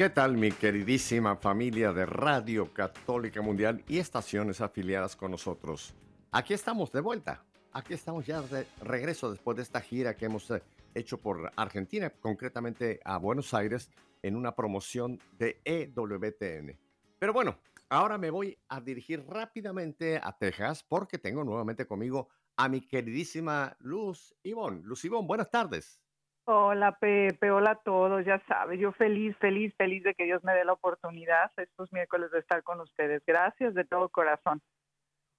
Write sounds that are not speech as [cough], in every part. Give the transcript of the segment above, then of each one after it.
¿Qué tal mi queridísima familia de Radio Católica Mundial y estaciones afiliadas con nosotros? Aquí estamos de vuelta. Aquí estamos ya de regreso después de esta gira que hemos eh, hecho por Argentina, concretamente a Buenos Aires, en una promoción de EWTN. Pero bueno, ahora me voy a dirigir rápidamente a Texas porque tengo nuevamente conmigo a mi queridísima Luz Ivón. Luz Ivón, buenas tardes. Hola Pepe, hola a todos, ya sabes, yo feliz, feliz, feliz de que Dios me dé la oportunidad estos miércoles de estar con ustedes. Gracias de todo corazón.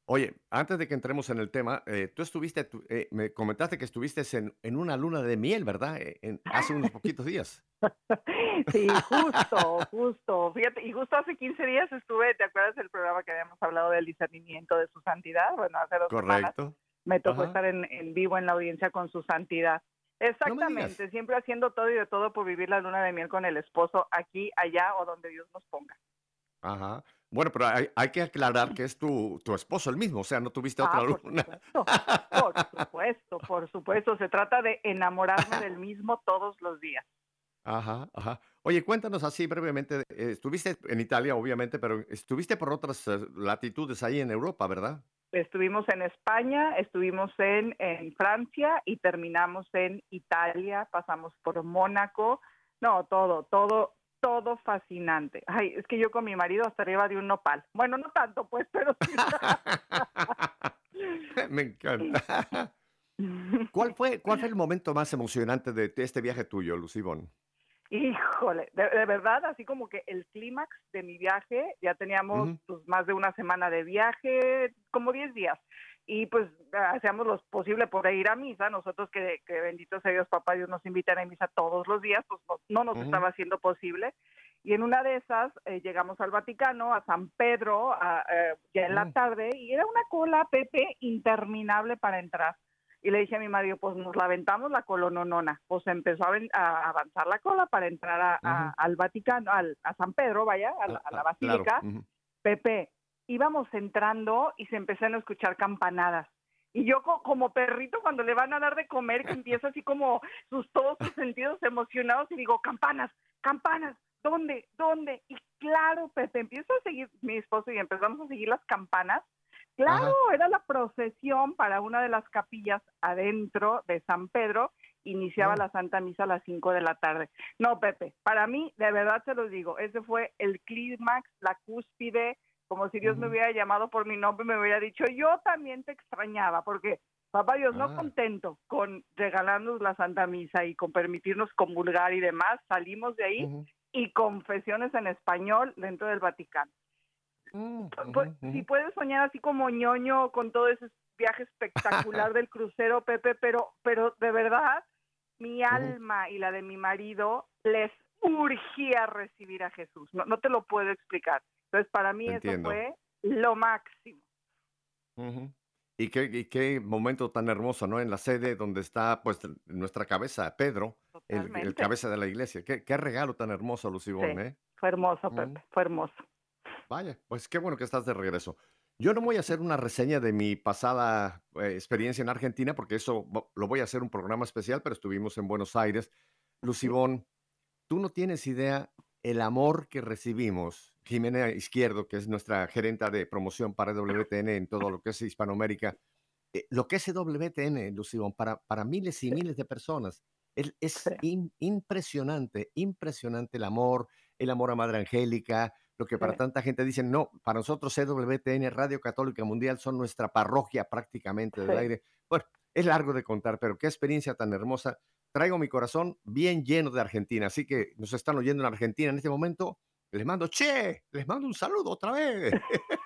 Oye, antes de que entremos en el tema, eh, tú estuviste, eh, me comentaste que estuviste en, en, una luna de miel, ¿verdad? Eh, en, hace unos poquitos días. [laughs] sí, justo, justo. Fíjate, y justo hace 15 días estuve, ¿te acuerdas del programa que habíamos hablado del discernimiento de su santidad? Bueno, hace dos Correcto. semanas me tocó Ajá. estar en, en vivo en la audiencia con su santidad. Exactamente, no siempre haciendo todo y de todo por vivir la luna de miel con el esposo aquí, allá o donde Dios nos ponga. Ajá. Bueno, pero hay, hay que aclarar que es tu, tu, esposo el mismo, o sea, no tuviste otra ah, por luna. Supuesto, por supuesto, por supuesto. Se trata de enamorarme del mismo todos los días. Ajá, ajá. Oye, cuéntanos así brevemente, estuviste en Italia, obviamente, pero estuviste por otras eh, latitudes ahí en Europa, ¿verdad? Estuvimos en España, estuvimos en, en, Francia y terminamos en Italia, pasamos por Mónaco. No, todo, todo, todo fascinante. Ay, es que yo con mi marido hasta arriba de un nopal. Bueno, no tanto, pues, [laughs] pero sí. [laughs] Me encanta. [laughs] ¿Cuál fue, ¿Cuál fue el momento más emocionante de este viaje tuyo, Lucibón? Híjole, de, de, verdad, así como que el clímax de mi viaje, ya teníamos uh -huh. pues, más de una semana de viaje, como 10 días, y pues hacíamos lo posible por ir a misa, nosotros que, que bendito sea Dios, papá Dios nos invitan a misa todos los días, pues no, no nos uh -huh. estaba haciendo posible, y en una de esas eh, llegamos al Vaticano, a San Pedro, a, eh, ya en uh -huh. la tarde, y era una cola, Pepe, interminable para entrar y le dije a mi marido, pues nos la aventamos la colononona. Pues empezó a, a, avanzar la cola para entrar a, -huh. al Vaticano, al, a San Pedro, vaya, a, la, a la basílica. Claro. Uh -huh. Pepe, íbamos entrando y se empezaron a escuchar campanadas. Y yo como perrito cuando le van a dar de comer, que empieza así como sus todos sus sentidos emocionados y digo, campanas, campanas, ¿dónde? ¿Dónde? Y claro, Pepe, empiezo a seguir mi esposo y empezamos a seguir las campanas Claro, Ajá. era la procesión para una de las capillas adentro de San Pedro. Iniciaba la Santa Misa a las 5 de la tarde. No, Pepe, para mí, de verdad te lo digo, ese fue el clímax, la cúspide, como si Dios me hubiera llamado por mi nombre y me hubiera dicho, yo también te extrañaba, porque papá Dios, ah. no contento con regalarnos la Santa Misa y con permitirnos comulgar y demás, salimos de ahí y confesiones en español dentro del Vaticano. Mm, si puedes soñar así como ñoño con todo ese viaje espectacular [laughs] del crucero, Pepe, pero, pero de verdad, mi alma y la de mi marido les urgía recibir a Jesús. No, no te lo puedo explicar. Entonces, para mí Entiendo. eso fue lo máximo. Y qué, y qué momento tan hermoso, ¿no? En la sede donde está, pues, nuestra cabeza, Pedro, el, el, cabeza de la iglesia. Qué, qué regalo tan hermoso, Lucibón, sí, ¿eh? Fue hermoso, Pepe, fue hermoso. Vaya, pues qué bueno que estás de regreso. Yo no voy a hacer una reseña de mi pasada eh, experiencia en Argentina, porque eso lo voy a hacer un programa especial, pero estuvimos en Buenos Aires. Lucibón, tú no tienes idea el amor que recibimos. Jimena Izquierdo, que es nuestra gerenta de promoción para WTN en todo lo que es Hispanoamérica, eh, lo que es WTN, Lucibón, para, para miles y miles de personas. Es, es in, impresionante, impresionante el amor, el amor a Madre Angélica, lo que para tanta gente dicen, no, para nosotros CWTN, Radio Católica Mundial, son nuestra parroquia prácticamente del sí. [laughs] aire. Bueno, es largo de contar, pero qué experiencia tan hermosa. Traigo mi corazón bien lleno de Argentina, así que nos están oyendo en Argentina en este momento. Les mando, che, les mando un saludo otra vez.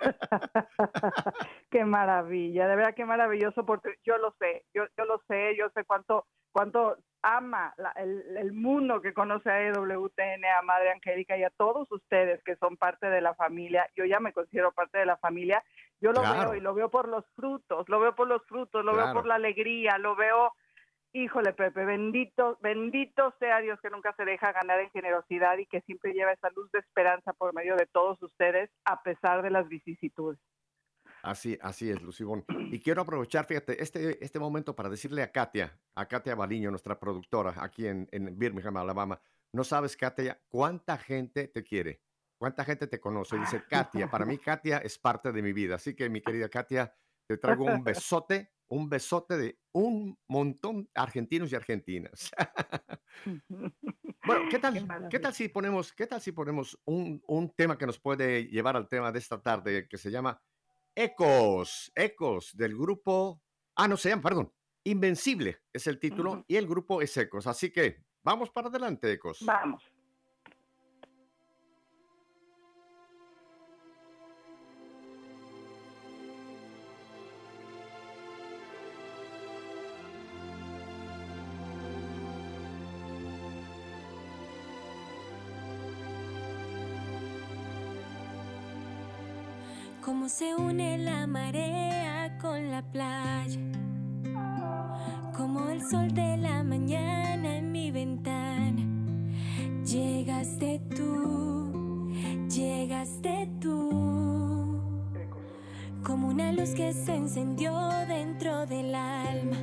[laughs] qué maravilla, de verdad qué maravilloso, porque yo lo sé, yo, yo lo sé, yo sé cuánto, cuánto ama la- el, el mundo que conoce a EWTN, a Madre Angélica y a todos ustedes que son parte de la familia. Yo ya me considero parte de la familia. Yo lo Claro. veo y lo veo por los frutos, lo veo por los frutos, lo veo por la alegría, lo veo Híjole, Pepe, bendito, bendito sea Dios que nunca se deja ganar en generosidad y que siempre lleva esa luz de esperanza por medio de todos ustedes, a pesar de las vicisitudes. Así, así es, Lucibón. Y quiero aprovechar, fíjate, este, este momento para decirle a Katia, a Katia Baliño, nuestra productora aquí en, en Birmingham, Alabama, no sabes, Katia, cuánta gente te quiere, cuánta gente te conoce. Dice [laughs] Katia, para mí Katia es parte de mi vida. Así que, mi querida Katia, te traigo un [laughs] besote, un besote de un montón de argentinos y argentinas. [laughs] Bueno, ¿qué tal, Qué ¿qué maravilla. tal si ponemos, qué tal si ponemos un, un tema que nos puede llevar al tema de esta tarde que se llama Ecos, Ecos del grupo, ah, no se llama, perdón, Invencible es el título y el grupo es Ecos. Así que vamos para adelante, Ecos. Vamos. Cómo se une la marea con la playa. Como el sol de la mañana en mi ventana. Llegaste tú, llegaste tú. Como una luz que se encendió dentro del alma.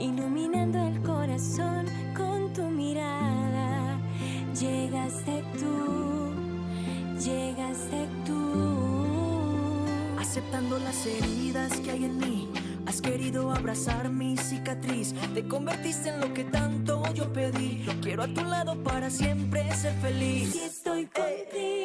Iluminando el corazón con tu mirada. Llegaste tú, llegaste tú. Aceptando las heridas que hay en mí. Has querido abrazar mi cicatriz. Te convertiste en lo que tanto yo pedí. Quiero a tu lado para siempre ser feliz. Si estoy contigo,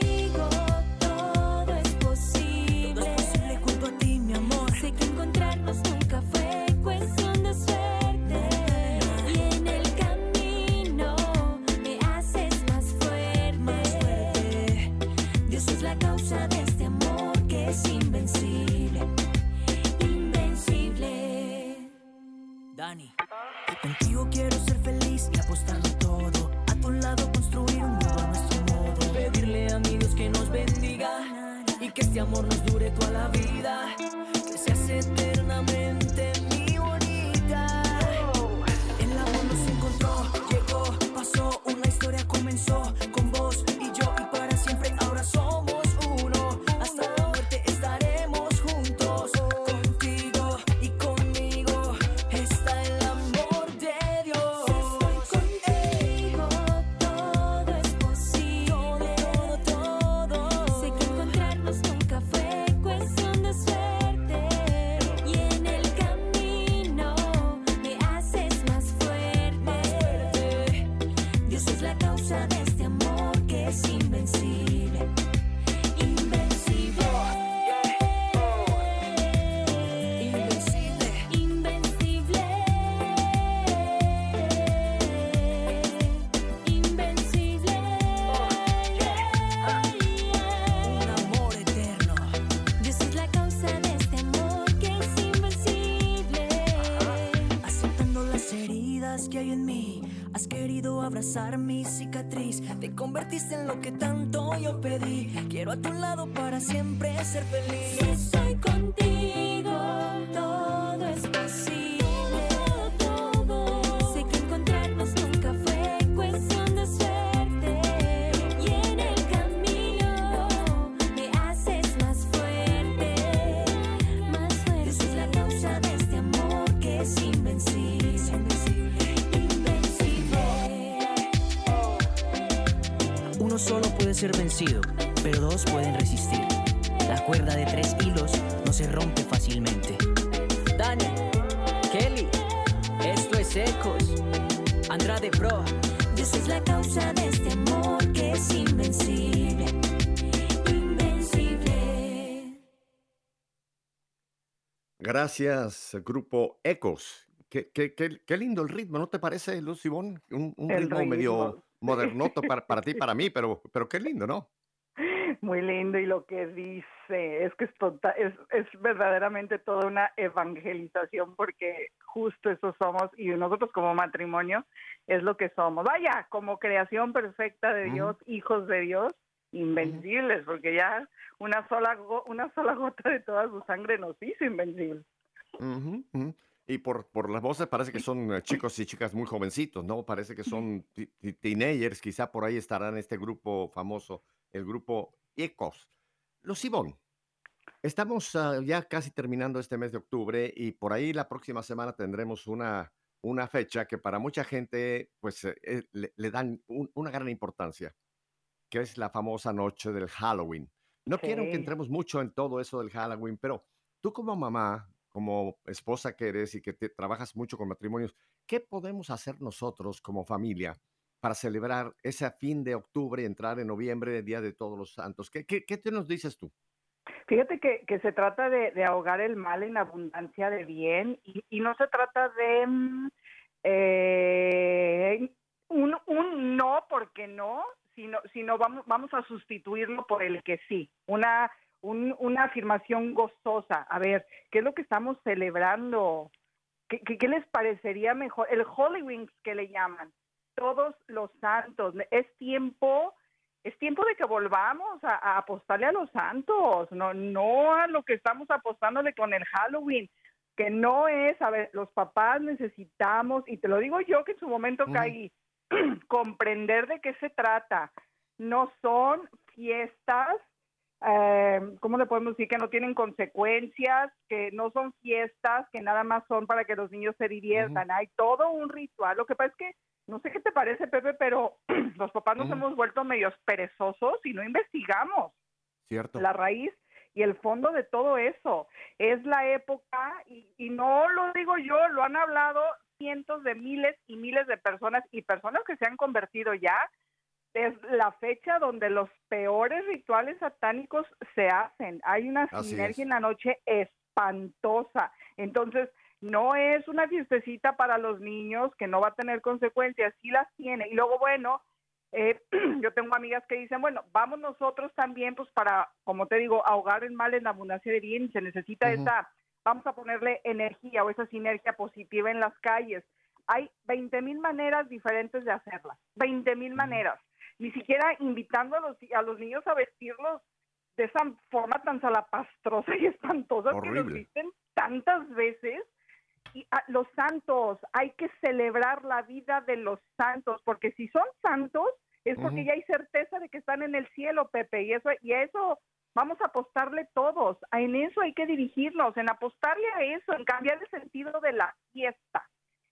mi cicatriz. Te convertiste en lo que tanto yo pedí. Quiero a tu lado para siempre ser Si feliz. estoy contigo, ser vencido, pero dos pueden resistir. La cuerda de tres hilos no se rompe fácilmente. Dani, Kelly, esto es Ecos. Andrade Pro. Dios es la causa de este amor que es invencible. Invencible. Gracias, grupo Ecos. Qué, qué- qué- qué lindo el ritmo, ¿no te parece, Lucibón? Un, un ritmo medio ritmo, sí. Modernoto [laughs] para, para ti y para mí, pero, pero qué lindo, ¿no? Muy lindo y lo que dice es que es, tota- es, es verdaderamente toda una evangelización porque justo eso somos y nosotros como matrimonio es lo que somos. Vaya, como creación perfecta de. Dios, hijos de Dios, invencibles, porque ya una sola una sola gota de toda su sangre nos hizo invencibles. Y por, por las voces parece que son eh, chicos y chicas muy jovencitos, ¿no? Parece que son teenagers, quizá por ahí estarán este grupo famoso, el grupo ECOS. Lucibón, estamos ah, ya casi terminando este mes de octubre y por ahí la próxima semana tendremos una, una fecha que para mucha gente pues eh, eh, le, le dan un- una gran importancia, que es la famosa noche del Halloween. No quiero que Sí. entremos mucho en todo eso del Halloween, pero tú como mamá, como esposa que eres y que te, trabajas mucho con matrimonios, ¿qué podemos hacer nosotros como familia para celebrar ese fin de octubre y entrar en noviembre, Día de Todos los Santos? ¿Qué, qué, qué te nos dices tú? Fíjate que, que se trata de, de ahogar el mal en abundancia de bien y, y no se trata de mm, eh, un, un no porque no, sino, sino vamos, vamos a sustituirlo por el que sí, una, un- una afirmación gozosa. A ver, ¿qué es lo que estamos celebrando? ¿Qué, qué, qué les parecería mejor? El Holy Wings que le llaman, todos los santos. Es tiempo es tiempo de que volvamos a, a apostarle a los santos, no, no a lo que estamos apostándole con el Halloween, que no es, a ver, los papás necesitamos, y te lo digo yo que en su momento Ujú. caí, [clears throat] comprender de qué se trata. No son fiestas, eh, ¿cómo le podemos decir? Que no tienen consecuencias, que no son fiestas, que nada más son para que los niños se diviertan. Hay todo un ritual. Lo que pasa es que no sé qué te parece, Pepe, pero [clears throat] los papás nos hemos vuelto medios perezosos y no investigamos ¿Cierto? la raíz y el fondo de todo eso. Es la época, y, y no lo digo yo, lo han hablado cientos de miles y miles de personas y personas que se han convertido ya. Es la fecha donde los peores rituales satánicos se hacen. Hay una Así sinergia es. en la noche espantosa. Entonces, no es una fiestecita para los niños que no va a tener consecuencias, sí las tiene. Y luego, bueno, eh, [clears throat] yo tengo amigas que dicen, bueno, vamos nosotros también, pues para, como te digo, ahogar el mal en abundancia de bien, se necesita Ujú. esa, vamos a ponerle energía o esa sinergia positiva en las calles. Hay 20 mil maneras diferentes de hacerla, 20 mil maneras. Ni siquiera invitando a los, a los niños a vestirlos de esa forma tan salapastrosa y espantosa que los Horrible. visten tantas veces. Y a los santos, hay que celebrar la vida de los santos, porque si son santos, es porque ya hay certeza de que están en el cielo, Pepe, y eso, y a eso vamos a apostarle todos, en eso hay que dirigirnos, en apostarle a eso, en cambiar el sentido de la fiesta.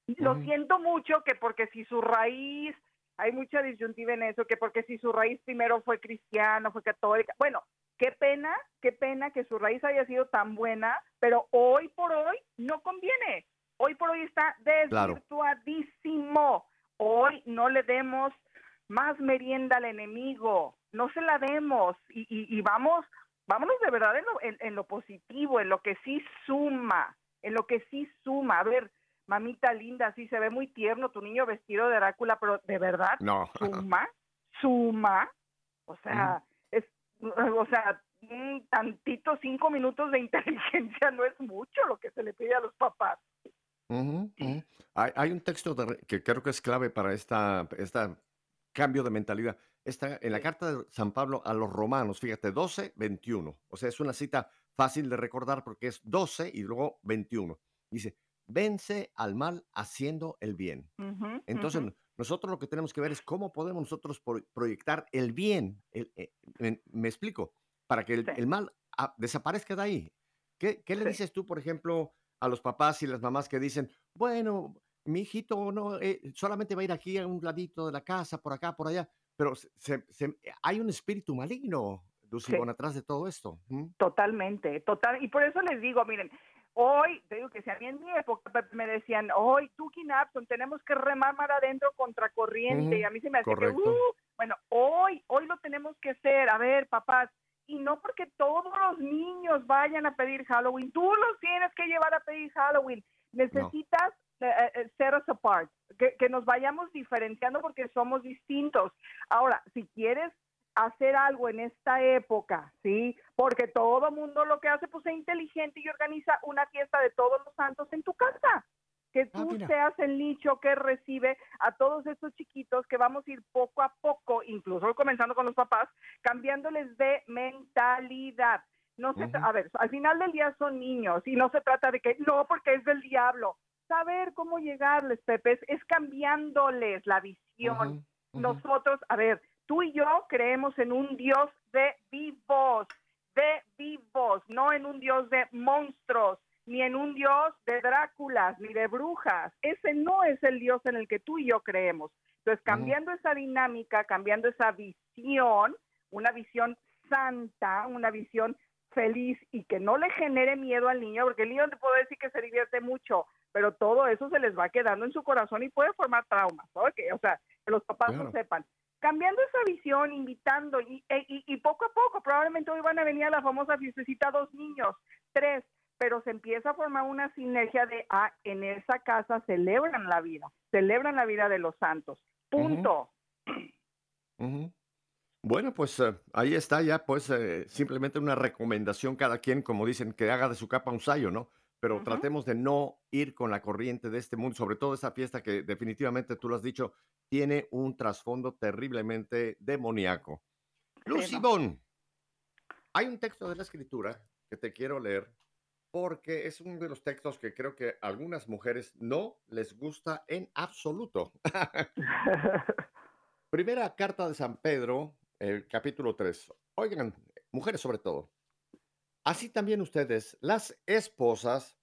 Y Lo siento mucho que porque si su raíz, hay mucha disyuntiva en eso, que porque si su raíz primero fue cristiana, fue católica, bueno, qué pena, qué pena que su raíz haya sido tan buena, pero hoy por hoy no conviene. Hoy por hoy está Claro. desvirtuadísimo. Hoy no le demos más merienda al enemigo, no se la demos y, y- y vamos, vámonos de verdad en lo, en- en lo positivo, en lo que sí suma, en lo que sí suma. A ver, mamita linda, sí se ve muy tierno tu niño vestido de Drácula, pero de verdad No. suma, suma, o sea, es, o sea, un tantito cinco minutos de inteligencia no es mucho lo que se le pide a los papás. Hay, hay un texto de que creo que es clave para esta, esta cambio de mentalidad. Está en la carta de San Pablo a los romanos, fíjate, 12, 21. O sea, es una cita fácil de recordar porque es 12 y luego 21. Dice, vence al mal haciendo el bien. Entonces, nosotros lo que tenemos que ver es cómo podemos nosotros pro- proyectar el bien. el- eh, me, me explico, para que el, Sí. mal ah, desaparezca de ahí. ¿Qué, qué le Sí. dices tú, por ejemplo, a los papás y las mamás que dicen, bueno, mi hijito no, eh, solamente va a ir aquí a un ladito de la casa, por acá, por allá, pero se- se- se- hay un espíritu maligno, Lucibón, atrás de todo esto. Totalmente, total. Y por eso les digo, miren, hoy, te digo que si a mí en mi época me decían, hoy tú, Kinapson, tenemos que remar mar adentro contra corriente, y a mí se me hacía que. "Uh", bueno, hoy, hoy lo tenemos que hacer, a ver, papás, y no porque todos los niños vayan a pedir Halloween, tú los tienes que llevar a pedir Halloween, necesitas eh, eh, set us apart, que, que nos vayamos diferenciando porque somos distintos. Ahora, si quieres hacer algo en esta época, ¿sí? Porque todo mundo lo que hace, pues es inteligente y organiza una fiesta de todos los santos en tu casa. Que Ah, tú mira. seas el nicho que recibe a todos estos chiquitos que vamos a ir poco a poco, incluso comenzando con los papás, cambiándoles de mentalidad. No se, tra- Ujú. a ver, al final del día son niños y no se trata de que no, porque es del diablo. Saber cómo llegarles, Pepe, es, es cambiándoles la visión. Nosotros, a ver, tú y yo creemos en un Dios de vivos, de vivos, no en un Dios de monstruos, ni en un Dios de Dráculas, ni de brujas. Ese no es el Dios en el que tú y yo creemos. Entonces, cambiando esa dinámica, cambiando esa visión, una visión santa, una visión feliz y que no le genere miedo al niño, porque el niño te puedo decir que se divierte mucho, pero todo eso se les va quedando en su corazón y puede formar traumas, ¿ok? O sea, que los papás Claro. lo sepan. Cambiando esa visión, invitando y, e- y, y poco a poco, probablemente hoy van a venir a la famosa fiestecita dos niños, tres, pero se empieza a formar una sinergia de, ah, en esa casa celebran la vida, celebran la vida de los santos, punto. Bueno, pues eh, ahí está ya, pues eh, simplemente una recomendación cada quien, como dicen, que haga de su capa un sayo, ¿no? Pero tratemos de no ir con la corriente de este mundo, sobre todo esa fiesta que definitivamente tú lo has dicho, tiene un trasfondo terriblemente demoníaco. Lucy ¿no? Bon, hay un texto de la escritura que te quiero leer porque es uno de los textos que creo que a algunas mujeres no les gusta en absoluto. [laughs] Primera carta de San Pedro, el capítulo 3. Oigan, mujeres sobre todo. Así también ustedes, las esposas,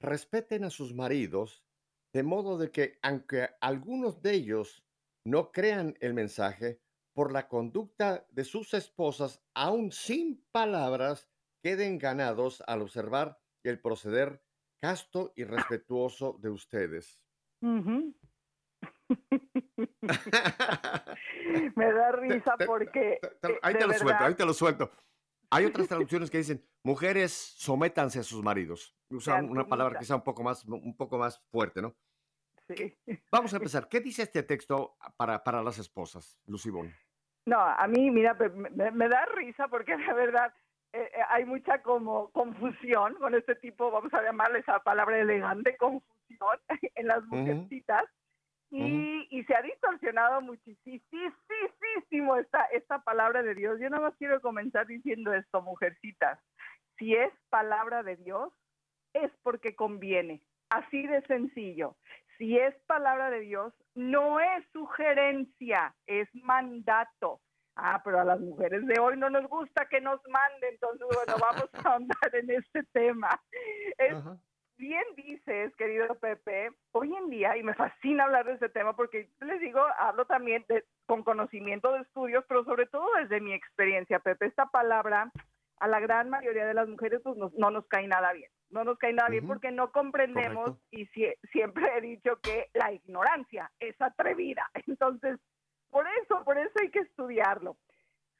respeten a sus maridos, de modo de que aunque algunos de ellos no crean el mensaje, por la conducta de sus esposas, aún sin palabras, queden ganados al observar el proceder casto y respetuoso de ustedes. [laughs] [laughs] Me da risa porque Te- te- eh, ahí te lo suelto, ahí te lo suelto. Hay [laughs] otras traducciones que dicen, mujeres, sométanse a sus maridos. Usan una palabra quizá un poco más, un poco más fuerte, ¿no? sí. Vamos a [laughs] empezar. ¿Qué dice este texto para, para las esposas, Lucibón? No, a mí, mira, me, me da risa porque [laughs] de verdad eh, eh, hay mucha como confusión con este tipo, vamos a llamarle esa palabra elegante, confusión en las mujercitas. Y, y se ha distorsionado muchísimo esta, esta palabra de Dios. Yo nada más quiero comenzar diciendo esto, mujercitas. Si es palabra de Dios, es porque conviene. Así de sencillo. Si es palabra de Dios, no es sugerencia, es mandato. Ah, pero a las mujeres de hoy no nos gusta que nos manden, entonces bueno, vamos a [laughs] ahondar en este tema. Es. Bien dices, querido Pepe, hoy en día, y me fascina hablar de este tema porque les digo, hablo también de, con conocimiento de estudios, pero sobre todo desde mi experiencia, Pepe, esta palabra a la gran mayoría de las mujeres pues, nos- no nos cae nada bien. No nos cae nada bien Ujú. porque no comprendemos Correcto. y sie- siempre he dicho que la ignorancia es atrevida. [laughs] Entonces, por eso, por eso hay que estudiarlo.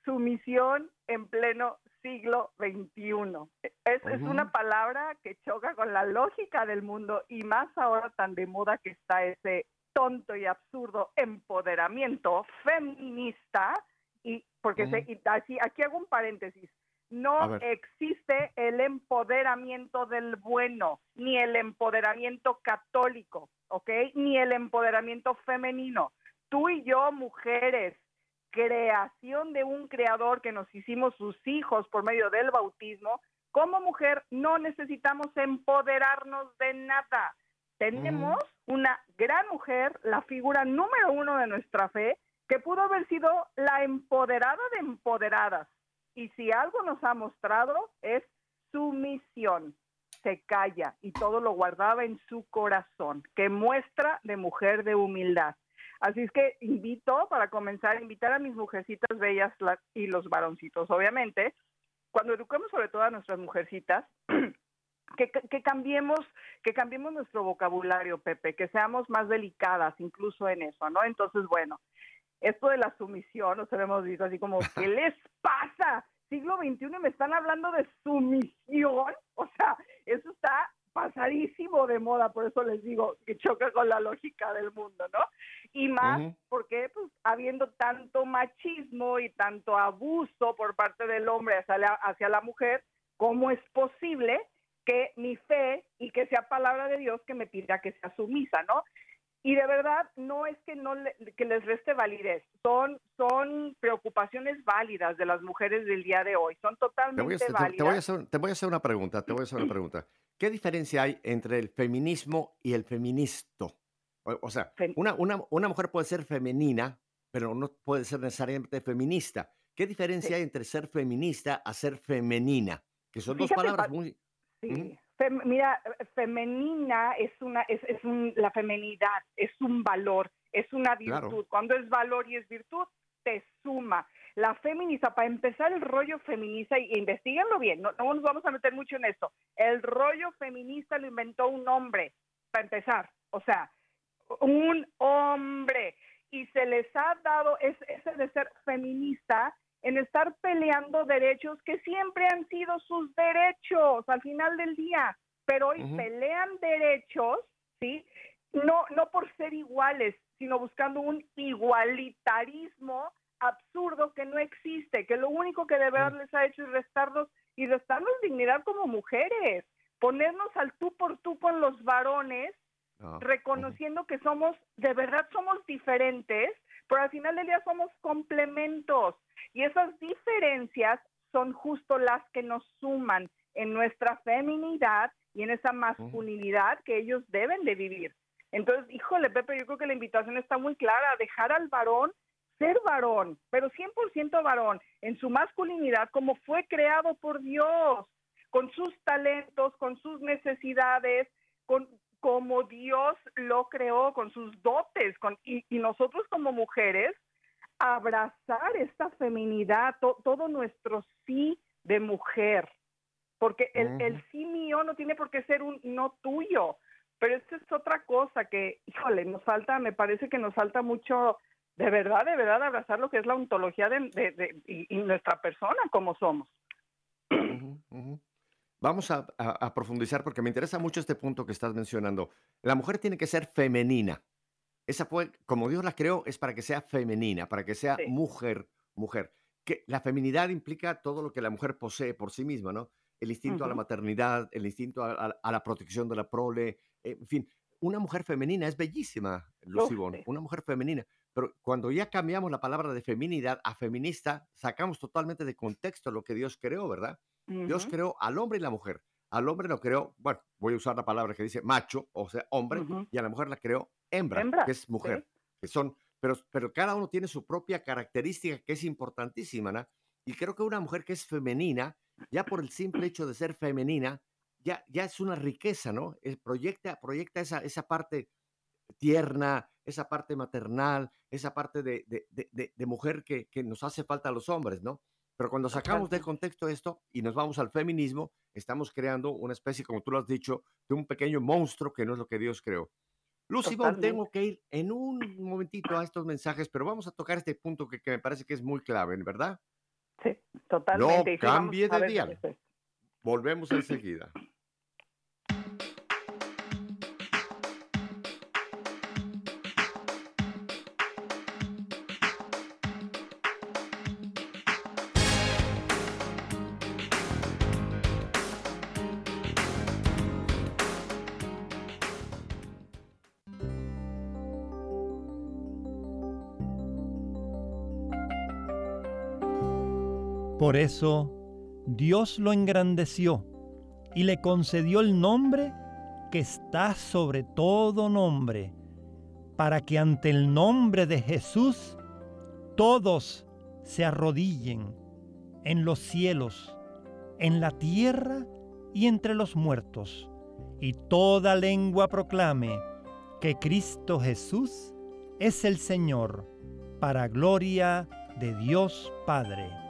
Sumisión en pleno siglo XXI. Es, una palabra que choca con la lógica del mundo y más ahora tan de moda que está ese tonto y absurdo empoderamiento feminista y porque se, y así, aquí hago un paréntesis. No existe el empoderamiento del bueno, ni el empoderamiento católico, ¿ok? Ni el empoderamiento femenino. Tú y yo, mujeres, creación de un creador que nos hicimos sus hijos por medio del bautismo, como mujer no necesitamos empoderarnos de nada. Tenemos una gran mujer, la figura número uno de nuestra fe, que pudo haber sido la empoderada de empoderadas. Y si algo nos ha mostrado es sumisión. Se calla y todo lo guardaba en su corazón, que muestra de mujer de humildad. Así es que invito, para comenzar, a invitar a mis mujercitas bellas la- y los varoncitos, obviamente, cuando eduquemos sobre todo a nuestras mujercitas, [clears throat] que, cambiemos, que cambiemos nuestro vocabulario, Pepe, que seamos más delicadas, incluso en eso, ¿no? Entonces, bueno, esto de la sumisión, nos hemos visto así como, [laughs] ¿qué les pasa? Siglo XXI y me están hablando de sumisión, o sea, eso está pasadísimo de moda, por eso les digo que choca con la lógica del mundo, ¿no? Y más porque pues habiendo tanto machismo y tanto abuso por parte del hombre hacia la, hacia la mujer, ¿cómo es posible que mi fe y que sea palabra de Dios que me pida que sea sumisa, ¿no? Y de verdad no es que no le- que les reste validez, son son preocupaciones válidas de las mujeres del día de hoy, son Te voy, a totalmente hacer, te- te voy a válidas. hacer- te voy a hacer una pregunta, te voy a hacer una pregunta. ¿Qué diferencia hay entre el feminismo y el feministo? O, o sea, una, una, una mujer puede ser femenina, pero no puede ser necesariamente feminista. ¿Qué diferencia Sí. hay entre ser feminista a ser femenina? Que son dos palabras Pa- muy... Sí. Fem- mira, femenina es una es, es un- la femenidad, es un valor, es una Claro. virtud. Cuando es valor y es virtud, te suma. La feminista, para empezar el rollo feminista, y investiguenlo bien, no, no nos vamos a meter mucho en esto. El rollo feminista lo inventó un hombre, para empezar. O sea, un hombre. Y se les ha dado es- ese de ser feminista en estar peleando derechos que siempre han sido sus derechos al final del día, pero hoy pelean derechos, ¿sí? No, no por ser iguales, sino buscando un igualitarismo absurdo que no existe, que lo único que de verdad les ha hecho es restarnos y restarnos dignidad como mujeres, ponernos al tú por tú con los varones Ah, reconociendo que somos, de verdad somos diferentes, pero al final del día somos complementos. Y esas diferencias son justo las que nos suman en nuestra feminidad y en esa masculinidad que ellos deben de vivir. Entonces, híjole, Pepe, yo creo que la invitación está muy clara, dejar al varón ser varón, pero 100% varón, en su masculinidad como fue creado por Dios, con sus talentos, con sus necesidades, con como Dios lo creó, con sus dotes, con, y, y nosotros como mujeres, abrazar esta feminidad, to- todo nuestro sí de mujer, porque el, sí mío no tiene por qué ser un no tuyo, pero esta es otra cosa que, híjole, nos falta, me parece que nos falta mucho, de verdad, de verdad, abrazar lo que es la ontología de, de- de- y, y nuestra persona como somos. Ujú. Vamos a, a- a profundizar porque me interesa mucho este punto que estás mencionando. La mujer tiene que ser femenina. Esa fue, como Dios la creó, es para que sea femenina, para que sea Sí. mujer, mujer. Que la feminidad implica todo lo que la mujer posee por sí misma, ¿no? El instinto a la maternidad, el instinto a, la protección de la prole, eh, en fin. Una mujer femenina es bellísima, Lucibón, sí. una mujer femenina. Pero cuando ya cambiamos la palabra de feminidad a feminista, sacamos totalmente de contexto lo que Dios creó, ¿verdad? Dios creó al hombre y la mujer. Al hombre lo creó, bueno, voy a usar la palabra que dice macho, o sea, hombre, y a la mujer la creó hembra, Hembra, que es mujer, sí. que son, pero, pero cada uno tiene su propia característica que es importantísima, ¿no? Y creo que una mujer que es femenina, ya por el simple hecho de ser femenina, ya, ya es una riqueza, ¿no? Es- proyecta, proyecta esa, esa parte tierna, esa parte maternal, esa parte de, de- de- de- de mujer que, que nos hace falta a los hombres, ¿no? Pero cuando sacamos de Totalmente. contexto esto y nos vamos al feminismo, estamos creando una especie, como tú lo has dicho, de un pequeño monstruo que no es lo que Dios creó. Lucy, tengo que ir en un momentito a estos mensajes, pero vamos a tocar este punto que, que me parece que es muy clave, ¿verdad? Sí, totalmente. vamos cambie de esto. Volvemos enseguida. Por eso Dios lo engrandeció y le concedió el nombre que está sobre todo nombre, para que ante el nombre de Jesús todos se arrodillen en los cielos, en la tierra y entre los muertos, y toda lengua proclame que Cristo Jesús es el Señor, para gloria de Dios Padre.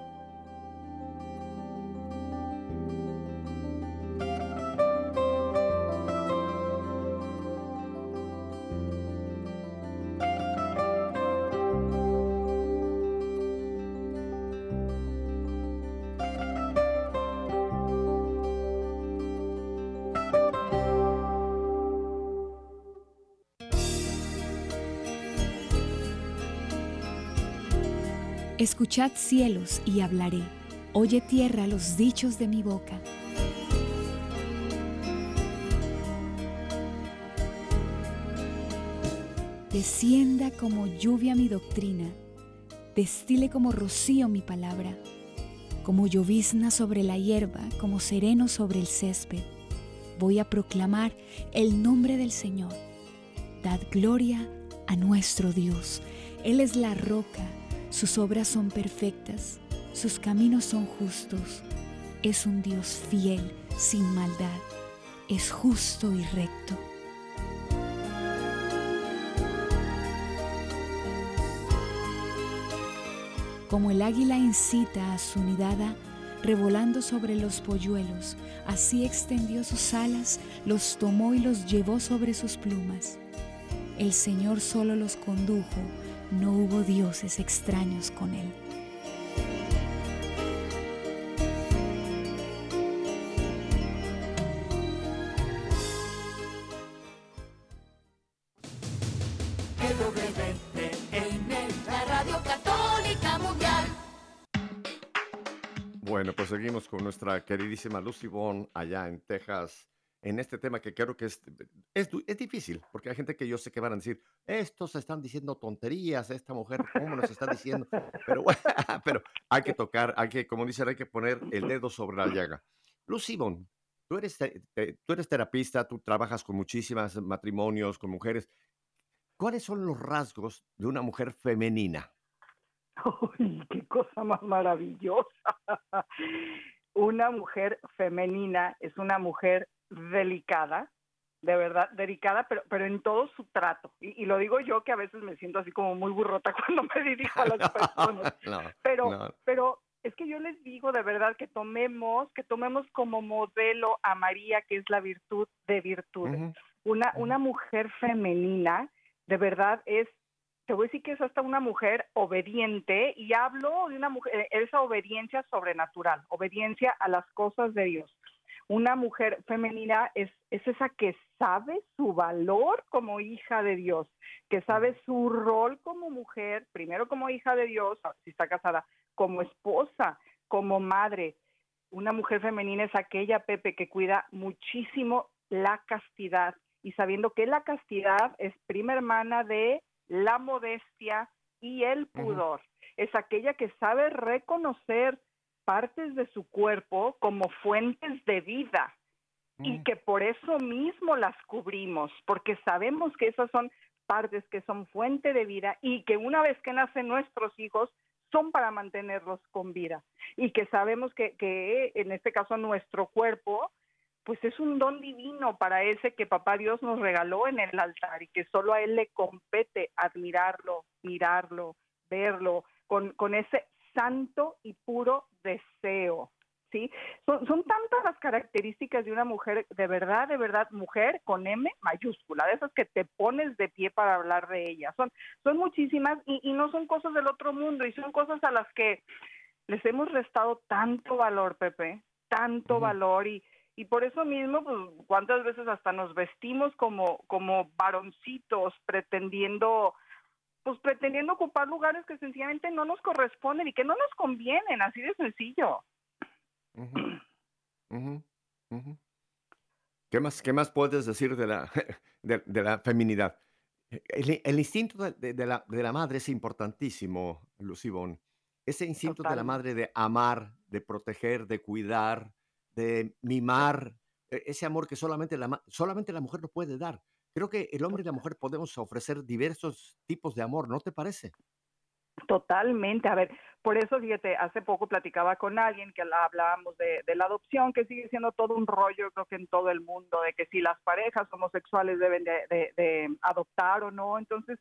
Escuchad cielos y hablaré. Oye tierra los dichos de mi boca. Descienda como lluvia mi doctrina, destile como rocío mi palabra, como llovizna sobre la hierba, como sereno sobre el césped. Voy a proclamar el nombre del Señor. Dad gloria a nuestro Dios. Él es la roca, sus obras son perfectas, sus caminos son justos. Es un Dios fiel, sin maldad, es justo y recto. Como el águila incita a su nidada, revolando sobre los polluelos, así extendió sus alas, los tomó y los llevó sobre sus plumas. El Señor solo los condujo, no hubo dioses extraños con él. Bueno, pues seguimos con nuestra queridísima Lucy Bond allá en Texas, en este tema que creo que es, es, es difícil, porque hay gente que yo sé que van a decir, estos están diciendo tonterías, esta mujer, ¿cómo nos está diciendo? Pero [laughs] pero hay que tocar, hay que, como dicen, hay que poner el dedo sobre la llaga. Lucy Bond, tú eres, tú eres terapista, tú trabajas con muchísimas matrimonios, con mujeres. ¿Cuáles son los rasgos de una mujer femenina? Uy, qué cosa más maravillosa. [laughs] Una mujer femenina es una mujer delicada, de verdad, delicada, pero, pero en todo su trato. Y, y lo digo yo que a veces me siento así como muy burrota [laughs] cuando me dirijo a [laughs] las personas. [laughs] No, Pero, no. pero es que yo les digo de verdad que tomemos, que tomemos como modelo a María, que es la virtud de virtudes. Una, una mujer femenina, de verdad, es, te voy a decir que es hasta una mujer obediente, y hablo de una mujer, eh, esa obediencia sobrenatural, obediencia a las cosas de Dios. Una mujer femenina es, es esa que sabe su valor como hija de Dios, que sabe su rol como mujer, primero como hija de Dios, si está casada, como esposa, como madre. Una mujer femenina es aquella, Pepe, que cuida muchísimo la castidad y sabiendo que la castidad es prima hermana de la modestia y el pudor. Es aquella que sabe reconocer partes de su cuerpo como fuentes de vida y Mm. que por eso mismo las cubrimos, porque sabemos que esas son partes que son fuente de vida y que una vez que nacen nuestros hijos son para mantenerlos con vida y que sabemos que, que en este caso nuestro cuerpo pues es un don divino para ese que papá Dios nos regaló en el altar y que solo a él le compete admirarlo, mirarlo, verlo con, con ese santo y puro deseo. ¿sí? Son, son tantas las características de una mujer, de verdad, de verdad, mujer con M mayúscula, de esas que te pones de pie para hablar de ella. Son, son muchísimas y, y no son cosas del otro mundo y son cosas a las que les hemos restado tanto valor, Pepe, tanto valor y, y por eso mismo, pues, cuántas veces hasta nos vestimos como, como varoncitos pretendiendo pues pretendiendo ocupar lugares que sencillamente no nos corresponden y que no nos convienen, así de sencillo. ¿Qué más, qué más puedes decir de la, [laughs] de, de la feminidad? El, el instinto de, la, de la madre es importantísimo, Lucibón. Ese instinto de la madre de amar, de proteger, de cuidar, de mimar, e- ese amor que solamente la, solamente la mujer lo puede dar. Creo que el hombre y la mujer podemos ofrecer diversos tipos de amor, ¿no te parece? Totalmente. A ver, por eso, fíjate, hace poco platicaba con alguien que hablábamos de, de la adopción, que sigue siendo todo un rollo, creo que en todo el mundo, de que si las parejas homosexuales deben de, de- de adoptar o no. Entonces,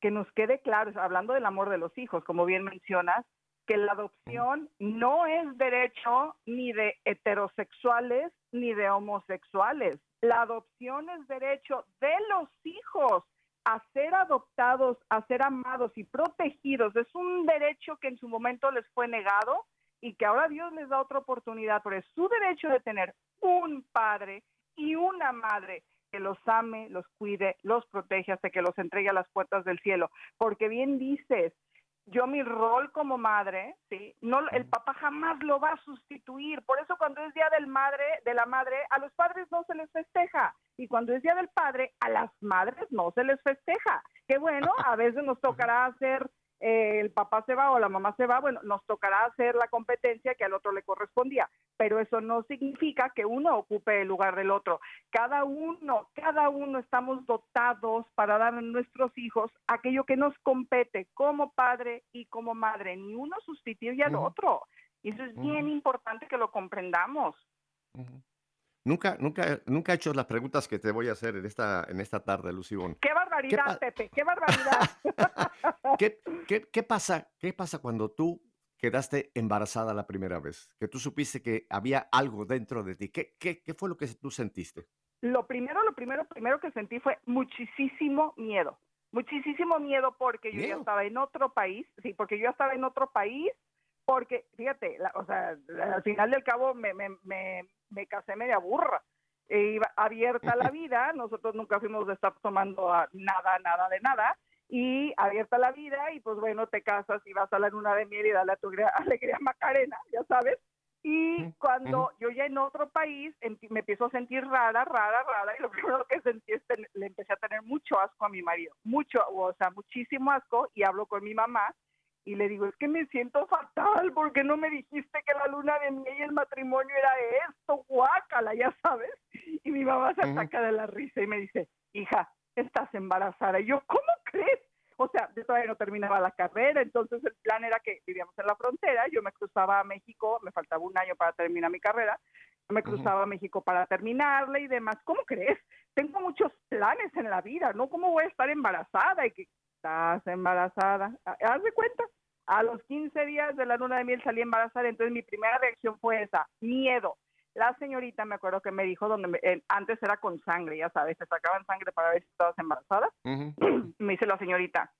que nos quede claro, hablando del amor de los hijos, como bien mencionas, que la adopción no es derecho ni de heterosexuales ni de homosexuales. La adopción es derecho de los hijos a ser adoptados, a ser amados y protegidos. Es un derecho que en su momento les fue negado y que ahora Dios les da otra oportunidad, pero es su derecho de tener un padre y una madre que los ame, los cuide, los protege hasta que los entregue a las puertas del cielo. Porque bien dices, yo mi rol como madre, sí, no el papá jamás lo va a sustituir. Por eso cuando es día del madre, de la madre, a los padres no se les festeja y cuando es día del padre, a las madres no se les festeja. Que bueno, a veces nos tocará hacer eh, el papá se va o la mamá se va, bueno, nos tocará hacer la competencia que al otro le correspondía, pero eso no significa que uno ocupe el lugar del otro. Cada uno, cada uno estamos dotados para dar a nuestros hijos aquello que nos compete como padre y como madre. Ni uno sustituye al otro. Y eso es bien importante que lo comprendamos. Nunca, nunca, nunca he hecho las preguntas que te voy a hacer en esta, en esta tarde, Lucibón. ¡Qué barbaridad, pa- Pepe! ¡Qué barbaridad! [laughs] ¿Qué, [laughs] qué, qué pasa, ¿Qué pasa cuando tú quedaste embarazada la primera vez? Que tú supiste que había algo dentro de ti. ¿Qué, qué, qué fue lo que tú sentiste? lo primero, lo primero, primero que sentí fue muchísimo miedo. Muchísimo miedo porque yo ya ¿Miedo? estaba en otro país, sí, porque yo ya estaba en otro país, porque, fíjate, la- o sea, al final del cabo me, me, me, me casé media burra. E iba abierta la vida, nosotros nunca fuimos de estar tomando a nada, nada de nada, y abierta la vida, y pues bueno, te casas y vas a la luna de miel y dale a tu alegría, [laughs] Macarena, ya sabes. Y cuando yo ya en otro país enti- me empiezo a sentir rara, rara, rara, y lo [laughs] primero que sentí es que le empecé a tener mucho asco a mi marido, mucho, o sea, muchísimo asco, y hablo con mi mamá y le digo, es que me siento fatal, porque no me dijiste que la luna de miel y el matrimonio era esto, guácala, ya sabes? Y mi mamá se ataca de la risa y me dice, hija, estás embarazada. Y yo, ¿cómo crees? O sea, yo todavía no terminaba la carrera, entonces el plan era que vivíamos en la frontera, yo me cruzaba a México, me faltaba un año para terminar mi carrera, yo me cruzaba a México para terminarla y demás. ¿Cómo crees? Tengo muchos planes en la vida, ¿no? ¿Cómo voy a estar embarazada? Y que estás embarazada. Ah, Haz de cuenta, a los 15 días de la luna de miel salí embarazada, entonces mi primera reacción fue esa, miedo. La señorita me acuerdo que me dijo, donde me- eh, antes era con sangre, ya sabes, te sacaban sangre para ver si estabas embarazada. Ujú. [clears throat] me dice la señorita,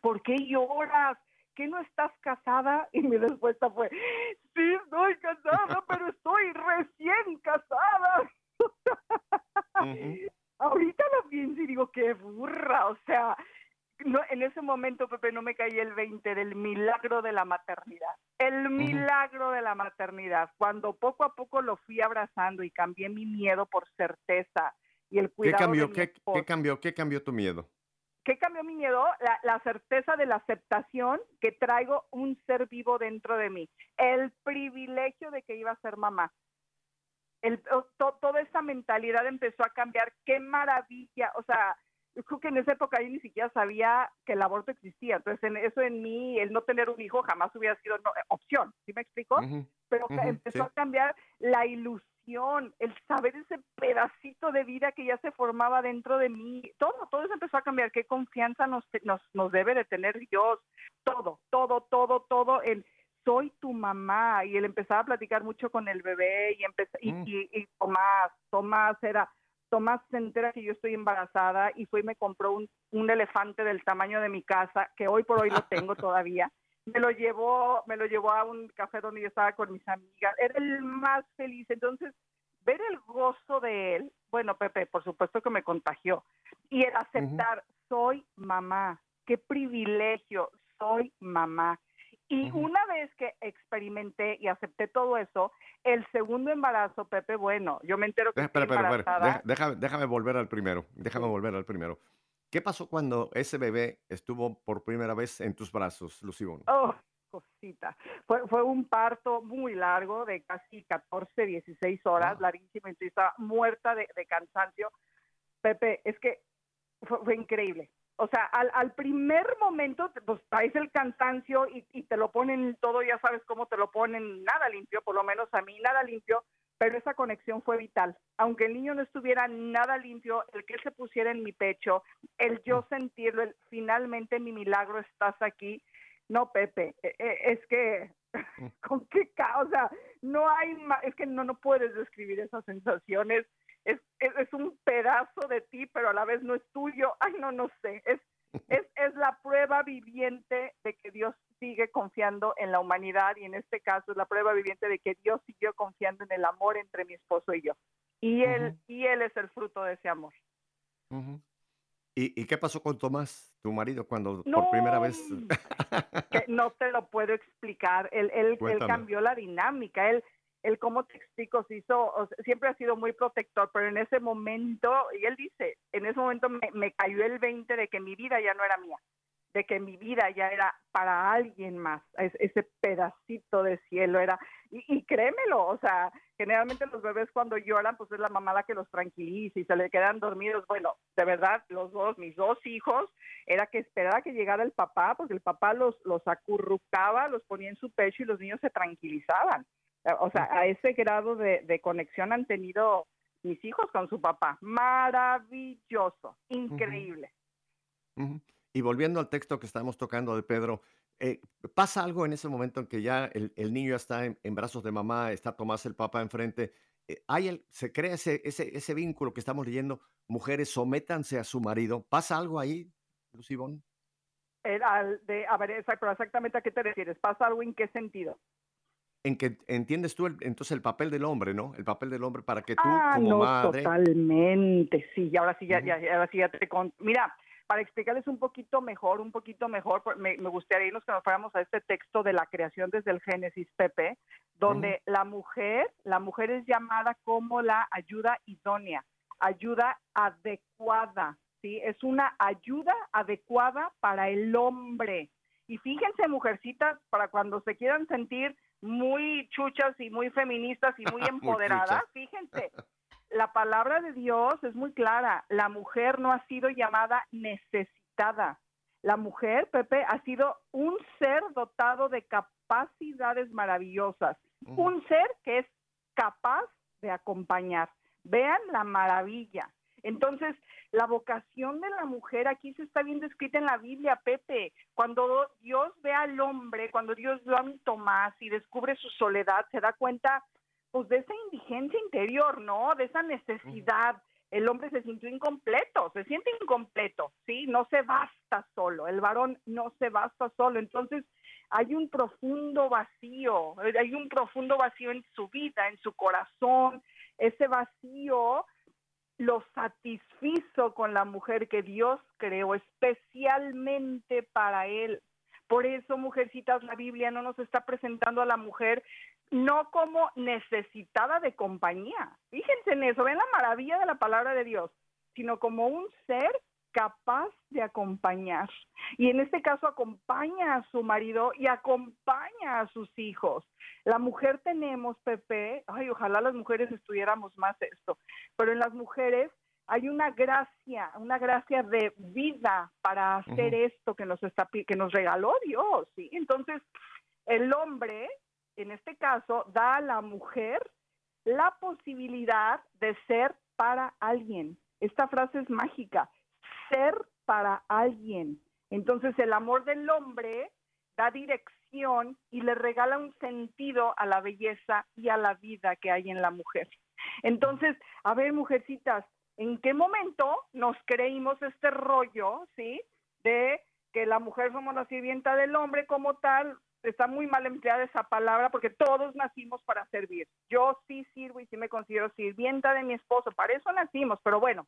¿por qué lloras? ¿Que no estás casada? Y mi respuesta fue, sí, estoy casada, [laughs] pero estoy recién casada. Ujú. [laughs] Ahorita lo pienso y digo, qué burra, o sea, no, en ese momento, Pepe, no me caí el 20 del milagro de la maternidad. El milagro de la maternidad. Cuando poco a poco lo fui abrazando y cambié mi miedo por certeza y el ¿Qué cuidado cambió? de mi ¿Qué, qué cambió? ¿Qué cambió tu miedo? ¿Qué cambió mi miedo? La, la certeza de la aceptación que traigo un ser vivo dentro de mí. El privilegio de que iba a ser mamá. El, to- toda esa mentalidad empezó a cambiar. ¡Qué maravilla! O sea, yo creo que en esa época yo ni siquiera sabía que el aborto existía. Entonces, en eso en mí, el no tener un hijo jamás hubiera sido no- opción. ¿Sí me explico? Pero empezó sí. a cambiar la ilusión, el saber ese pedacito de vida que ya se formaba dentro de mí, todo, todo eso empezó a cambiar, qué confianza nos, nos, nos debe de tener Dios, todo, todo, todo, todo, en soy tu mamá, y él empezaba a platicar mucho con el bebé, y empezó, y, Mm. y, y Tomás, Tomás era, Tomás se entera que yo estoy embarazada, y fue y me compró un, un elefante del tamaño de mi casa, que hoy por hoy lo [laughs] tengo todavía, me lo llevó, me lo llevó a un café donde yo estaba con mis amigas. Era el más feliz. Entonces, ver el gozo de él, bueno, Pepe, por supuesto que me contagió. Y el aceptar, soy mamá, qué privilegio, soy mamá. Y Ujú. una vez que experimenté y acepté todo eso, el segundo embarazo, Pepe, bueno, yo me entero que espera, espera, espera. déjame, déjame volver al primero. Déjame volver al primero. ¿Qué pasó cuando ese bebé estuvo por primera vez en tus brazos, Lucibón? Oh, cosita. Fue, fue un parto muy largo, de casi 14, 16 horas, Wow. larguísimo, estaba muerta de, de cansancio. Pepe, es que fue, fue increíble. O sea, al, al primer momento, pues traes el cansancio y, y te lo ponen todo, ya sabes cómo te lo ponen, nada limpio, por lo menos a mí, nada limpio, pero esa conexión fue vital. Aunque el niño no estuviera nada limpio, el que él se pusiera en mi pecho, el yo sentirlo, el, finalmente mi milagro estás aquí. No, Pepe, eh, eh, es que [laughs] con qué o sea, no hay es que no no puedes describir esas sensaciones. Es, un pedazo de ti, pero a la vez no es tuyo. Ay, no, no sé. Es, [laughs] es, es la prueba viviente de que Dios sigue confiando en la humanidad y en este caso es la prueba viviente de que Dios siguió confiando en el amor entre mi esposo y yo. Y él, y él es el fruto de ese amor. ¿Y, y qué pasó con Tomás, tu marido cuando No, por primera vez? que no te lo puedo explicar. Él, él, él [laughs] cambió la dinámica. Él, él, ¿cómo te explico? Se hizo, siempre ha sido muy protector, pero en ese momento, y él dice, en ese momento me, me cayó el 20 de que mi vida ya no era mía, de que mi vida ya era para alguien más, es- ese pedacito de cielo era, y, créemelo, o sea, generalmente los bebés cuando lloran, pues es la mamá la que los tranquiliza y se le quedan dormidos. Bueno, de verdad, los dos, mis dos hijos, era que esperara que llegara el papá, porque el papá los, los acurrucaba, los ponía en su pecho y los niños se tranquilizaban. Eh, O sea, a ese grado de, de conexión han tenido mis hijos con su papá. Maravilloso, increíble. Y volviendo al texto que estamos tocando de Pedro, eh, ¿pasa algo en ese momento en que ya el, el niño ya está en, en brazos de mamá, está Tomás el papá enfrente? eh, hay el, ¿Se crea ese, ese, ese vínculo que estamos leyendo? Mujeres, sométanse a su marido. ¿Pasa algo ahí, Lucibón? Al de, a ver, exactamente a qué te refieres. ¿Pasa algo en qué sentido? En que entiendes tú el- entonces el papel del hombre, ¿no? El papel del hombre para que tú ah, como no, madre... totalmente, sí, y ahora sí ya, ya, ahora sí ya te con... Mira, para explicarles un poquito mejor, un poquito mejor, me, me gustaría irnos que nos fuéramos a este texto de la creación desde el Génesis, Pepe, donde la mujer, la mujer es llamada como la ayuda idónea, ayuda adecuada, ¿sí? Es una ayuda adecuada para el hombre. Y fíjense, mujercitas, para cuando se quieran sentir muy chuchas y muy feministas y muy [laughs] empoderadas, fíjense, la palabra de Dios es muy clara. La mujer no ha sido llamada necesitada. La mujer, Pepe, ha sido un ser dotado de capacidades maravillosas. Un ser que es capaz de acompañar. Vean la maravilla. Entonces, la vocación de la mujer aquí se está bien descrita en la Biblia, Pepe. Cuando Dios ve al hombre, cuando Dios ve a mi Tomás y descubre su soledad, se da cuenta pues de esa indigencia interior, ¿no? De esa necesidad. El hombre se sintió incompleto, se siente incompleto, ¿sí? No se basta solo, el varón no se basta solo. Entonces, hay un profundo vacío, hay un profundo vacío en su vida, en su corazón. Ese vacío lo satisfizo con la mujer que Dios creó especialmente para él. Por eso, mujercitas, la Biblia no nos está presentando a la mujer no como necesitada de compañía. Fíjense en eso, ven la maravilla de la palabra de Dios, sino como un ser capaz de acompañar. Y en este caso acompaña a su marido y acompaña a sus hijos. La mujer tenemos, Pepe, ay, ojalá las mujeres estudiáramos más esto, pero en las mujeres hay una gracia, una gracia de vida para hacer esto que nos está que nos regaló Dios, ¿sí? Entonces, el hombre en este caso, da a la mujer la posibilidad de ser para alguien. Esta frase es mágica, ser para alguien. Entonces el amor del hombre da dirección y le regala un sentido a la belleza y a la vida que hay en la mujer. Entonces, a ver, mujercitas, ¿en qué momento nos creímos este rollo, sí? De que la mujer somos la sirvienta del hombre como tal, está muy mal empleada esa palabra porque todos nacimos para servir. Yo sí sirvo y sí me considero sirvienta de mi esposo, para eso nacimos, pero bueno,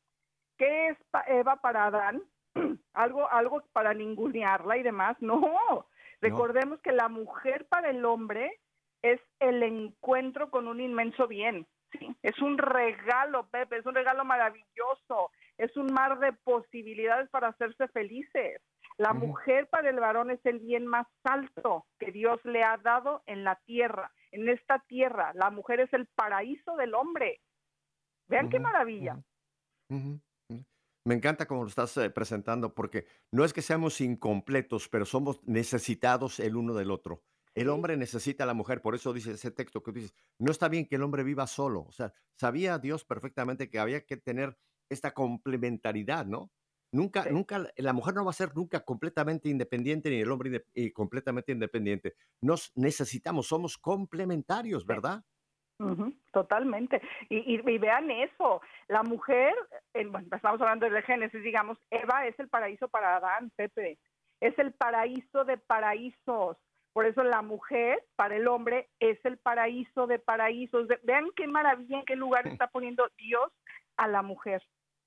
¿qué es Eva para Adán? [clears throat] algo, algo para ningunearla y demás. [laughs] No, recordemos que la mujer para el hombre es el encuentro con un inmenso bien. Sí, es un regalo, Pepe, es un regalo maravilloso, es un mar de posibilidades para hacerse felices. La mujer para el varón es el bien más alto que Dios le ha dado en la tierra. En esta tierra, la mujer es el paraíso del hombre. Vean qué maravilla. Me encanta cómo lo estás eh, presentando, porque no es que seamos incompletos, pero somos necesitados el uno del otro. El hombre necesita a la mujer, por eso dice ese texto que tú dices, no está bien que el hombre viva solo. O sea, sabía Dios perfectamente que había que tener esta complementariedad, ¿no? Nunca, Sí. nunca, la mujer no va a ser nunca completamente independiente, ni el hombre inde- y completamente independiente. Nos necesitamos, somos complementarios, ¿verdad? Totalmente. Y, y- y vean eso, la mujer, en- bueno, estamos hablando de Génesis, digamos, Eva es el paraíso para Adán, Pepe, es el paraíso de paraísos. Por eso la mujer para el hombre es el paraíso de paraísos. Vean qué maravilla, en qué lugar está poniendo Dios a la mujer.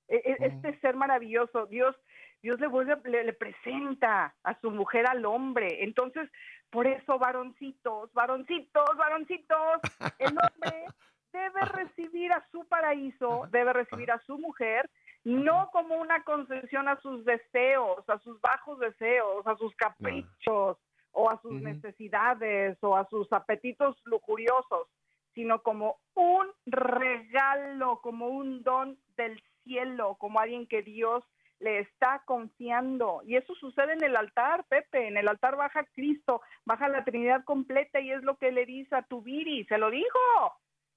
E- e- Este ser maravilloso, Dios Dios le vuelve, le, le presenta a su mujer al hombre. Entonces, por eso, varoncitos, varoncitos, varoncitos, el hombre [laughs] debe recibir a su paraíso, debe recibir a su mujer, no como una concesión a sus deseos, a sus bajos deseos, a sus caprichos o a sus necesidades o a sus apetitos lujuriosos, sino como un regalo, como un don del cielo, como alguien que Dios le está confiando. Y eso sucede en el altar, Pepe. En el altar baja Cristo, baja la Trinidad completa y es lo que le dice a tu Viri. Se lo dijo.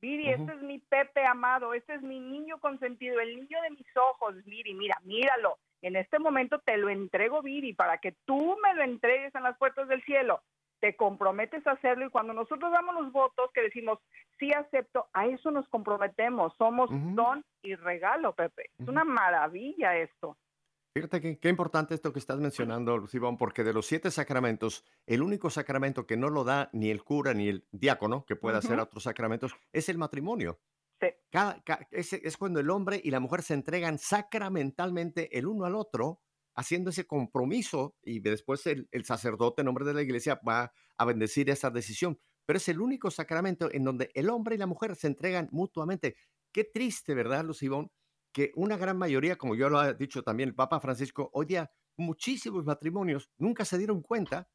Viri, este es mi Pepe amado, este es mi niño consentido, el niño de mis ojos. Viri, mira, míralo. En este momento te lo entrego, Viri, para que tú me lo entregues en las puertas del cielo. Te comprometes a hacerlo y cuando nosotros damos los votos que decimos, sí acepto, a eso nos comprometemos. Somos don y regalo, Pepe. Es una maravilla esto. Fíjate que, qué importante esto que estás mencionando, Lucibón, porque de los siete sacramentos, el único sacramento que no lo da ni el cura ni el diácono, que puede hacer otros sacramentos, es el matrimonio. Sí. Cada- es cuando el hombre y la mujer se entregan sacramentalmente el uno al otro, haciendo ese compromiso y después el, el sacerdote en nombre de la iglesia va a bendecir esa decisión. Pero es el único sacramento en donde el hombre y la mujer se entregan mutuamente. Qué triste, ¿verdad, Lucibón? Que una gran mayoría, como yo lo ha dicho también el Papa Francisco, hoy día muchísimos matrimonios nunca se dieron cuenta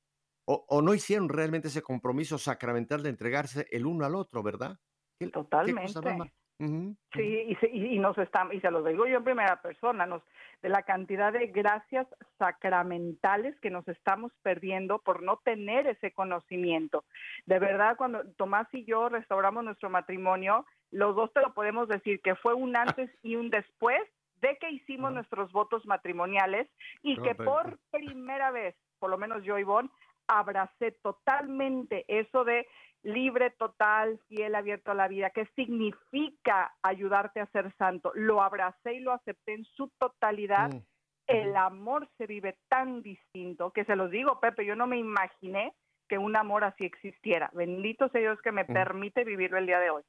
o, o no hicieron realmente ese compromiso sacramental de entregarse el uno al otro, ¿verdad? ¿Qué- qué cosa Totalmente. ma- Ujú, Sí, y, se- y, y nos estamos, y se los digo yo en primera persona, nos, de la cantidad de gracias sacramentales que nos estamos perdiendo por no tener ese conocimiento. De verdad, cuando Tomás y yo restauramos nuestro matrimonio, los dos te lo podemos decir que fue un antes y un después de que hicimos nuestros votos matrimoniales y que por primera vez, por lo menos yo, Ivonne, abracé totalmente eso de libre, total, fiel, abierto a la vida. ¿Qué significa ayudarte a ser santo? Lo abracé y lo acepté en su totalidad. Mm, El amor se vive tan distinto que se los digo, Pepe, yo no me imaginé que un amor así existiera. Bendito sea Dios que me Ujú. permite vivirlo el día de hoy.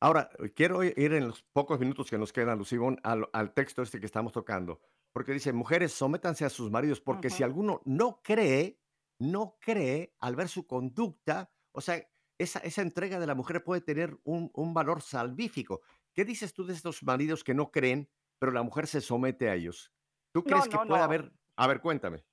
Ahora, eh, quiero ir en los pocos minutos que nos quedan, Lucibón, al, al texto este que estamos tocando, porque dice, mujeres, sométanse a sus maridos, porque si alguno no cree, no cree al ver su conducta, o sea, esa, esa entrega de la mujer puede tener un, un valor salvífico. ¿Qué dices tú de estos maridos que no creen, pero la mujer se somete a ellos? ¿Tú No, crees que puede no. haber... A ver, cuéntame.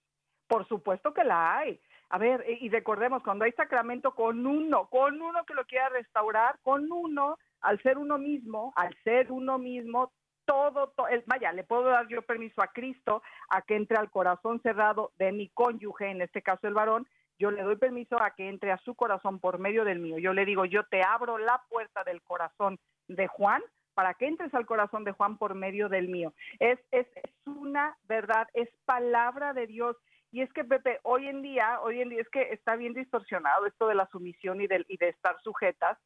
Por supuesto que la hay. A ver, y y recordemos, cuando hay sacramento con uno, con uno que lo quiera restaurar, con uno, al ser uno mismo, al ser uno mismo, todo, to- el- vaya, le puedo dar yo permiso a Cristo a que entre al corazón cerrado de mi cónyuge, en este caso el varón, yo le doy permiso a que entre a su corazón por medio del mío. Yo le digo, yo te abro la puerta del corazón de Juan para que entres al corazón de Juan por medio del mío. Es, es, es una verdad, es palabra de Dios. Y es que, Pepe, hoy en día, hoy en día es que está bien distorsionado esto de la sumisión y de, y de estar sujetas.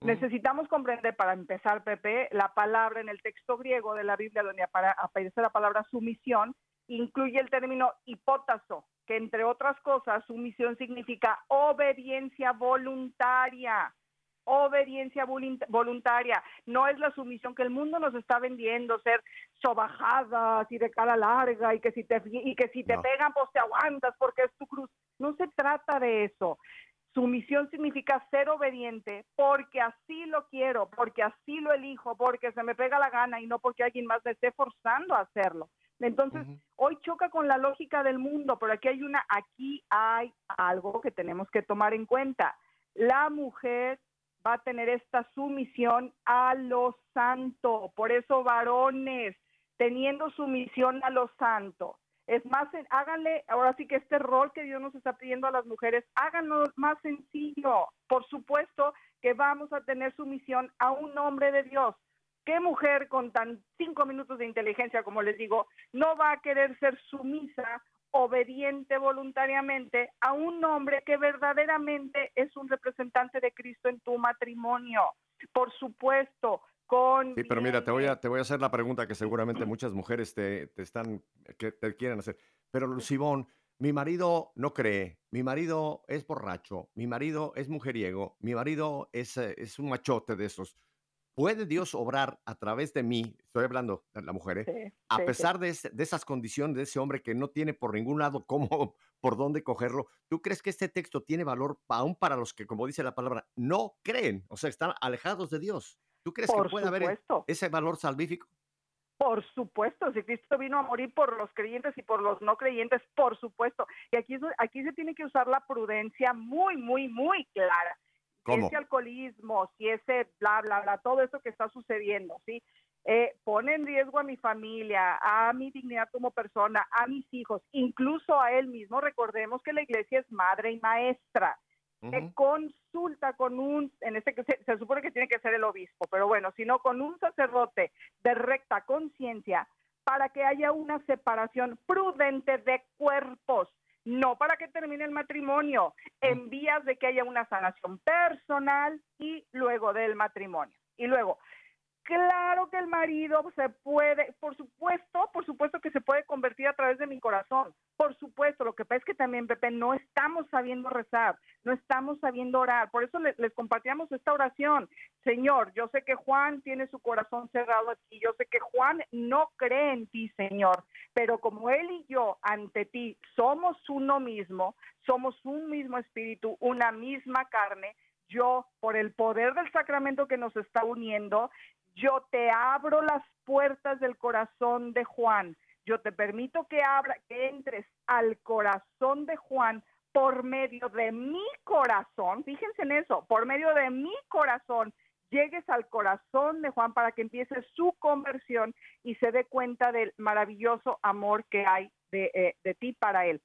Ujú. Necesitamos comprender, para empezar, Pepe, la palabra en el texto griego de la Biblia donde aparece la palabra sumisión, incluye el término hipótaso, que entre otras cosas, sumisión significa obediencia voluntaria. Obediencia volun- voluntaria. No es la sumisión que el mundo nos está vendiendo, ser sobajadas y de cara larga y que si te, y que si te No. pegan, pues te aguantas porque es tu cruz. No se trata de eso. Sumisión significa ser obediente porque así lo quiero, porque así lo elijo, porque se me pega la gana y no porque alguien más me esté forzando a hacerlo. Entonces, hoy choca con la lógica del mundo, pero aquí hay una, aquí hay algo que tenemos que tomar en cuenta. La mujer va a tener esta sumisión a lo santo. Por eso, varones, teniendo sumisión a lo santo. Es más, háganle, ahora sí que este rol que Dios nos está pidiendo a las mujeres, háganlo más sencillo. Por supuesto que vamos a tener sumisión a un hombre de Dios. ¿Qué mujer con tan cinco minutos de inteligencia, como les digo, no va a querer ser sumisa, obediente voluntariamente a un hombre que verdaderamente es un representante de Cristo en tu matrimonio? Por supuesto, con... Sí, pero mira, te voy a, te voy a hacer la pregunta que seguramente muchas mujeres te, te están, que te quieren hacer. Pero Lucibón, mi marido no cree, mi marido es borracho, mi marido es mujeriego, mi marido es, eh, es un machote de esos. ¿Puede Dios obrar a través de mí? Estoy hablando de la mujer, ¿eh? Sí, a sí, sí. pesar de, esas condiciones de ese hombre que no tiene por ningún lado cómo, [laughs] por dónde cogerlo. ¿Tú crees que este texto tiene valor aún para los que, como dice la palabra, no creen? O sea, están alejados de Dios. ¿Tú crees Por que puede haber ese valor salvífico? Por supuesto, si Cristo vino a morir por los creyentes y por los no creyentes, por supuesto. Y aquí, aquí se tiene que usar la prudencia muy, muy, muy clara. Si ¿Cómo? ese alcoholismo, si ese bla, bla, bla, todo eso que está sucediendo, ¿sí? Eh, pone en riesgo a mi familia, a mi dignidad como persona, a mis hijos, incluso a él mismo. Recordemos que la iglesia es madre y maestra consulta con un, en este que se, se supone que tiene que ser el obispo, pero bueno, sino con un sacerdote de recta conciencia para que haya una separación prudente de cuerpos, no para que termine el matrimonio, en vías de que haya una sanación personal y luego del matrimonio. Y luego, Claro que el marido se puede, por supuesto, por supuesto que se puede convertir a través de mi corazón. Por supuesto, lo que pasa es que también, Pepe, no estamos sabiendo rezar, no estamos sabiendo orar. Por eso le- les, compartíamos esta oración. Señor, yo sé que Juan tiene su corazón cerrado a ti, yo sé que Juan no cree en ti, Señor, pero como él y yo ante ti somos uno mismo, somos un mismo espíritu, una misma carne, yo, por el poder del sacramento que nos está uniendo, yo te abro las puertas del corazón de Juan. Yo te permito que abra, que entres al corazón de Juan por medio de mi corazón. Fíjense en eso, por medio de mi corazón llegues al corazón de Juan para que empiece su conversión y se dé cuenta del maravilloso amor que hay de, eh, de ti para él.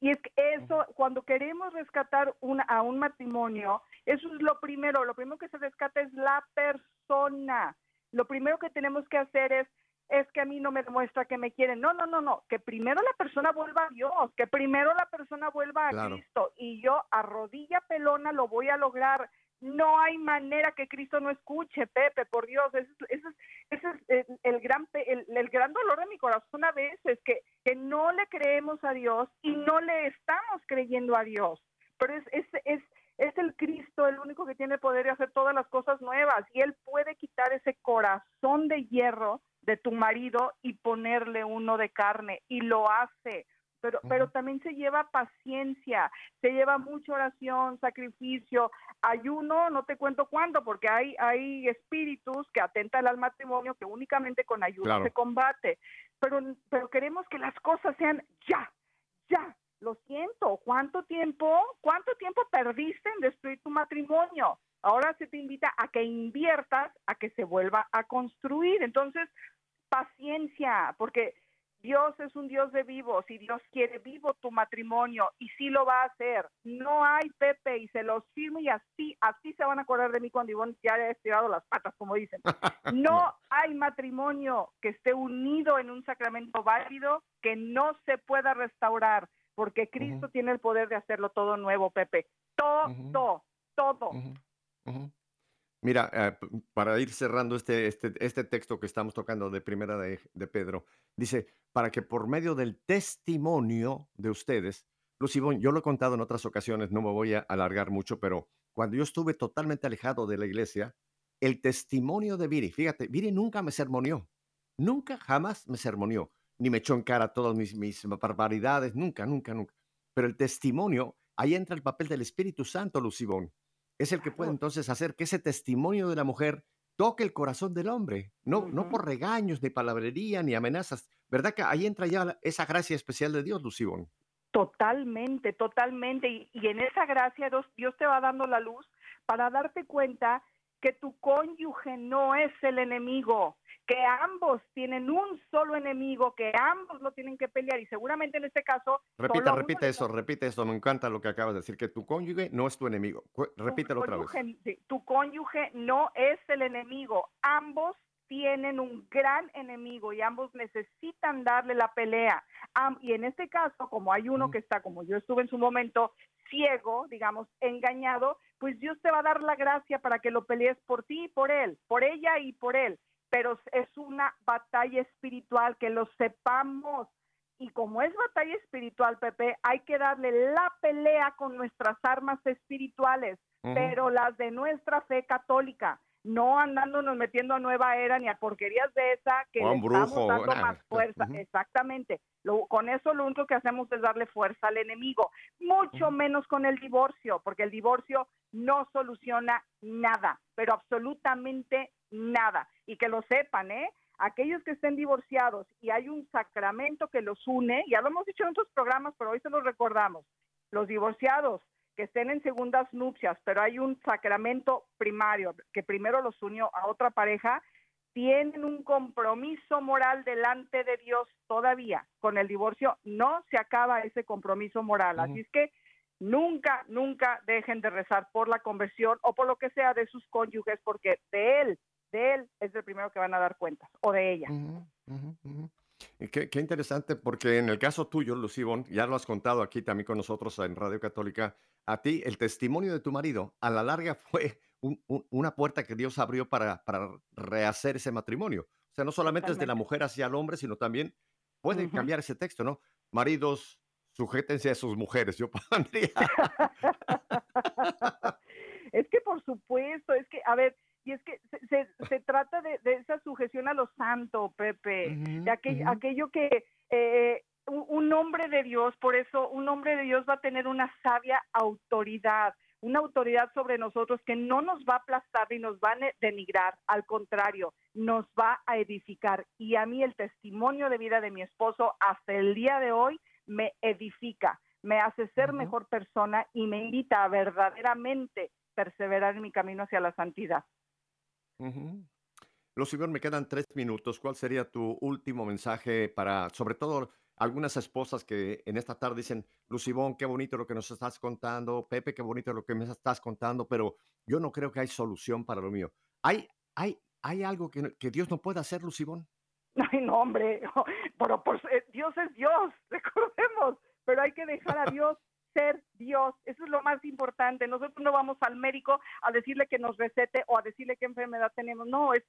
Y es que eso, cuando queremos rescatar una, a un matrimonio, eso es lo primero, lo primero que se rescata es la persona. Lo primero que tenemos que hacer es, es que a mí no me demuestra que me quieren. No, no, no, no, que primero la persona vuelva a Dios, que primero la persona vuelva a Claro. Cristo y yo a rodilla pelona lo voy a lograr. No hay manera que Cristo no escuche, Pepe, por Dios. Ese, es- ese es, ese es el, el gran, el, el gran dolor de mi corazón a veces, que, que no le creemos a Dios y no le estamos creyendo a Dios. Pero es, es, es, es el Cristo el único que tiene el poder de hacer todas las cosas nuevas y Él puede quitar ese corazón de hierro de tu marido y ponerle uno de carne y lo hace. Pero, pero también se lleva paciencia, se lleva mucha oración, sacrificio, ayuno, no te cuento cuánto, porque hay, hay espíritus que atentan al matrimonio que únicamente con ayuno Claro. se combate. Pero, pero queremos que las cosas sean ya, ya. Lo siento, ¿cuánto tiempo, cuánto tiempo perdiste en destruir tu matrimonio? Ahora se te invita a que inviertas a que se vuelva a construir. Entonces, paciencia, porque Dios es un Dios de vivos y Dios quiere vivo tu matrimonio y sí lo va a hacer. No hay Pepe y se los firmo y así, así se van a acordar de mí cuando Ivonne ya haya estirado las patas, como dicen. [laughs] No hay matrimonio que esté unido en un sacramento válido que no se pueda restaurar, porque Cristo tiene el poder de hacerlo todo nuevo, Pepe. Todo, todo. Ujú, ujú. Mira, eh, para ir cerrando este, este, este texto que estamos tocando de primera de, de Pedro, dice, para que por medio del testimonio de ustedes, Lucibón, yo lo he contado en otras ocasiones, no me voy a alargar mucho, pero cuando yo estuve totalmente alejado de la iglesia, el testimonio de Viri, fíjate, Viri nunca me sermoneó, nunca jamás me sermoneó, ni me echó en cara todas mis, mis barbaridades, nunca, nunca, nunca. Pero el testimonio, ahí entra el papel del Espíritu Santo, Lucibón es el que puede entonces hacer que ese testimonio de la mujer toque el corazón del hombre, no, no por regaños, ni palabrería, ni amenazas. ¿Verdad que ahí entra ya esa gracia especial de Dios, Lucibón? Totalmente, totalmente. Y, y en esa gracia Dios, Dios te va dando la luz para darte cuenta que tu cónyuge no es el enemigo, que ambos tienen un solo enemigo, que ambos lo tienen que pelear y seguramente en este caso... Repita, repite eso, repite eso. Me encanta lo que acabas de decir, que tu cónyuge no es tu enemigo. Repítelo otra vez. sí, tu cónyuge no es el enemigo. Ambos tienen un gran enemigo y ambos necesitan darle la pelea. Y en este caso, como hay uno que está, como yo estuve en su momento, ciego, digamos, engañado, pues Dios te va a dar la gracia para que lo pelees por ti y por él, por ella y por él. Pero es una batalla espiritual, que lo sepamos. Y como es batalla espiritual, Pepe, hay que darle la pelea con nuestras armas espirituales, pero las de nuestra fe católica. No andándonos metiendo a nueva era ni a porquerías de esa que le estamos dando más fuerza. Ujú. Exactamente. Lo- con eso lo único que hacemos es darle fuerza al enemigo, mucho menos con el divorcio, porque el divorcio no soluciona nada, pero absolutamente nada. Y que lo sepan, ¿eh? Aquellos que estén divorciados y hay un sacramento que los une, ya lo hemos dicho en otros programas, pero hoy se los recordamos, los divorciados que estén en segundas nupcias, pero hay un sacramento primario que primero los unió a otra pareja, tienen un compromiso moral delante de Dios todavía. Con el divorcio no se acaba ese compromiso moral. Así es que nunca, nunca dejen de rezar por la conversión o por lo que sea de sus cónyuges, porque de él, de él es el primero que van a dar cuentas, o de ella. Y Qué, qué interesante, porque en el caso tuyo, Lucibón, ya lo has contado aquí también con nosotros en Radio Católica, a ti el testimonio de tu marido a la larga [laughs] fue un- un- una puerta que Dios abrió para, para rehacer ese matrimonio. O sea, no solamente es de la mujer hacia el hombre, sino también puede Ujú. cambiar ese texto, ¿no? Maridos, sujétense a sus mujeres, yo [laughs] pondría. es que por supuesto, es que, a ver, y es que se, se- se trata de, de esa sujeción a lo santo, Pepe, de aquel- aquello que eh, un, hombre de Dios, por eso un hombre de Dios va a tener una sabia autoridad, una autoridad sobre nosotros que no nos va a aplastar ni nos va a denigrar, al contrario, nos va a edificar. Y a mí el testimonio de vida de mi esposo hasta el día de hoy me edifica, me hace ser mejor persona y me invita a verdaderamente perseverar en mi camino hacia la santidad. Ujú. Lucibón, me quedan tres minutos. ¿Cuál sería tu último mensaje para, sobre todo, algunas esposas que en esta tarde dicen, Lucibón, qué bonito lo que nos estás contando, Pepe, qué bonito lo que me estás contando, pero yo no creo que hay solución para lo mío. ¿Hay, hay, hay algo que, que Dios no pueda hacer, Lucibón? [laughs] Ay, no, hombre, [laughs] pero por, eh, Dios es Dios, [laughs] recordemos, pero hay que dejar a Dios ser Dios, eso es lo más importante. Nosotros no vamos al médico a decirle que nos recete o a decirle qué enfermedad tenemos, no, es,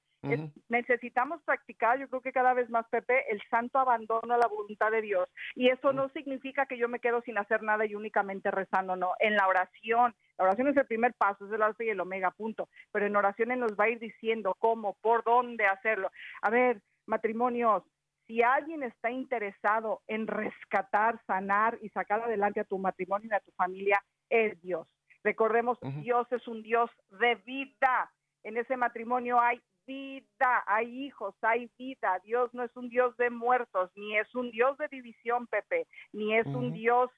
necesitamos practicar, yo creo que cada vez más, Pepe, el santo abandono a la voluntad de Dios. Y eso no significa que yo me quedo sin hacer nada y únicamente rezando, no. En la oración, la oración es el primer paso, es el alfa y el omega, punto. Pero en oración Él nos va a ir diciendo cómo, por dónde hacerlo. A ver, matrimonios, si alguien está interesado en rescatar, sanar y sacar adelante a tu matrimonio y a tu familia, es Dios. Recordemos. Dios es un Dios de vida. En ese matrimonio hay vida, hay hijos, hay vida. Dios no es un Dios de muertos, ni es un Dios de división, Pepe, ni es un. Dios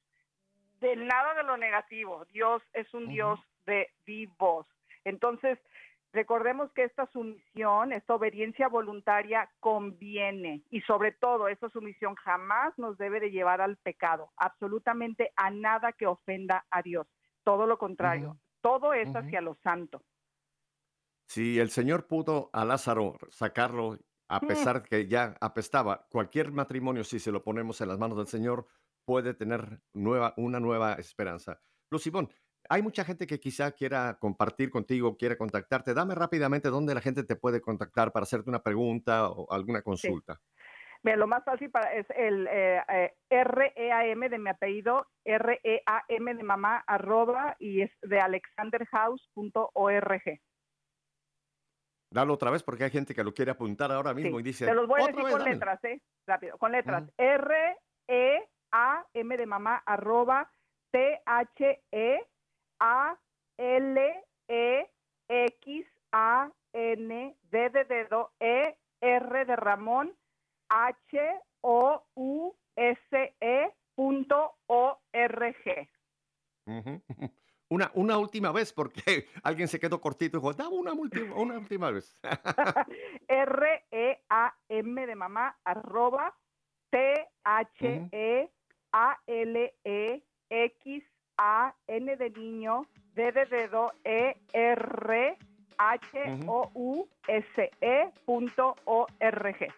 de nada de lo negativo. Dios es un. Dios de vivos. Entonces, recordemos que esta sumisión, esta obediencia voluntaria conviene y sobre todo esta sumisión jamás nos debe de llevar al pecado, absolutamente a nada que ofenda a Dios. Todo lo contrario, todo es hacia lo santo. Si el Señor pudo a Lázaro sacarlo, a Mm. pesar que ya apestaba, cualquier matrimonio, si se lo ponemos en las manos del Señor, puede tener nueva, una nueva esperanza. Lucibón, hay mucha gente que quizá quiera compartir contigo, quiera contactarte. Dame rápidamente dónde la gente te puede contactar para hacerte una pregunta o alguna consulta. Mira, lo más fácil para, es el eh, eh, R-E-A-M de mi apellido, R-E-A-M de mamá, arroba, y es de alexanderhouse.org. Dalo otra vez porque hay gente que lo quiere apuntar ahora mismo Sí, y dice, Te los voy a "Otra decir vez, con dámelo". letras, ¿eh? Rápido, con letras. R-E-A-M de mamá, arroba, T-H-E-A-L-E-X-A-N, D de dedo, E-R de Ramón, H-O-U-S-E punto O-R-G. Ujú. [laughs] Una, una última vez, porque [laughs] alguien se quedó cortito y dijo, dame una última, una última vez. [laughs] R-E-A-M de mamá, arroba, T-H-E-A-L-E-X-A-N de niño, D de dedo, E-R, H-O-U-S-E punto O-R-G.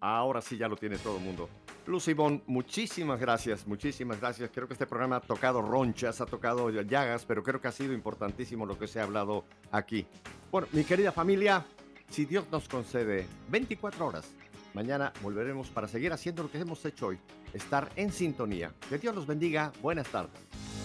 Ahora sí ya lo tiene todo el mundo. Lucibón, muchísimas gracias, muchísimas gracias. Creo que este programa ha tocado ronchas, ha tocado llagas, pero creo que ha sido importantísimo lo que se ha hablado aquí. Bueno, mi querida familia, si Dios nos concede 24 horas, mañana volveremos para seguir haciendo lo que hemos hecho hoy, estar en sintonía. Que Dios los bendiga. Buenas tardes.